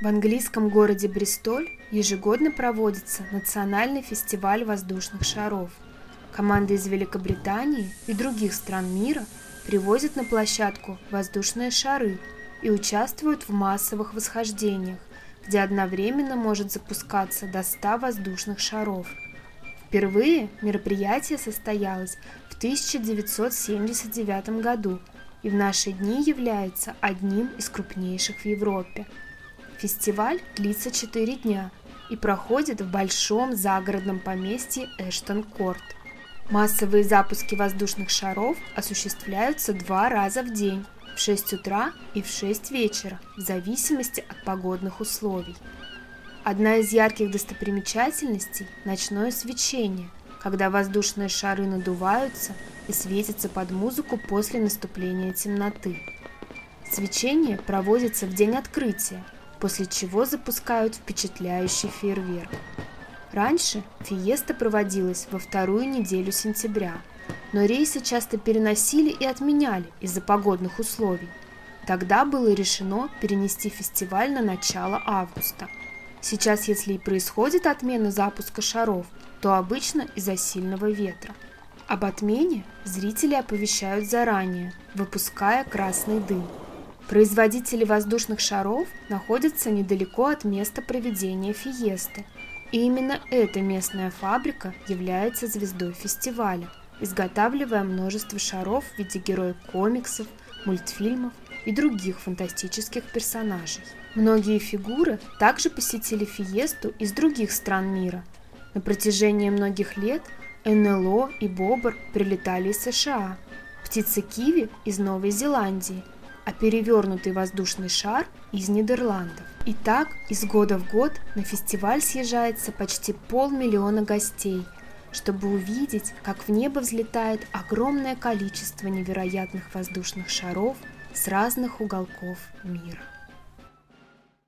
В английском городе Бристоль ежегодно проводится национальный фестиваль воздушных шаров. Команды из Великобритании и других стран мира привозят на площадку воздушные шары и участвуют в массовых восхождениях, где одновременно может запускаться до 100 воздушных шаров. Впервые мероприятие состоялось в 1979 году и в наши дни является одним из крупнейших в Европе – Фестиваль длится 4 дня и проходит в большом загородном поместье Эштон-Корт. Массовые запуски воздушных шаров осуществляются два раза в день, в 6 утра и в 6 вечера, в зависимости от погодных условий. Одна из ярких достопримечательностей – ночное свечение, когда воздушные шары надуваются и светятся под музыку после наступления темноты. Свечение проводится в день открытия после чего запускают впечатляющий фейерверк. Раньше фиеста проводилась во вторую неделю сентября, но рейсы часто переносили и отменяли из-за погодных условий. Тогда было решено перенести фестиваль на начало августа. Сейчас, если и происходит отмена запуска шаров, то обычно из-за сильного ветра. Об отмене зрители оповещают заранее, выпуская красный дым – Производители воздушных шаров находятся недалеко от места проведения фиесты, и именно эта местная фабрика является звездой фестиваля, изготавливая множество шаров в виде героев комиксов, мультфильмов и других фантастических персонажей. Многие фигуры также посетили фиесту из других стран мира. На протяжении многих лет НЛО и Бобр прилетали из США, птица Киви из Новой Зеландии – а перевернутый воздушный шар из Нидерландов. И так из года в год на фестиваль съезжается почти полмиллиона гостей, чтобы увидеть, как в небо взлетает огромное количество невероятных воздушных шаров с разных уголков мира.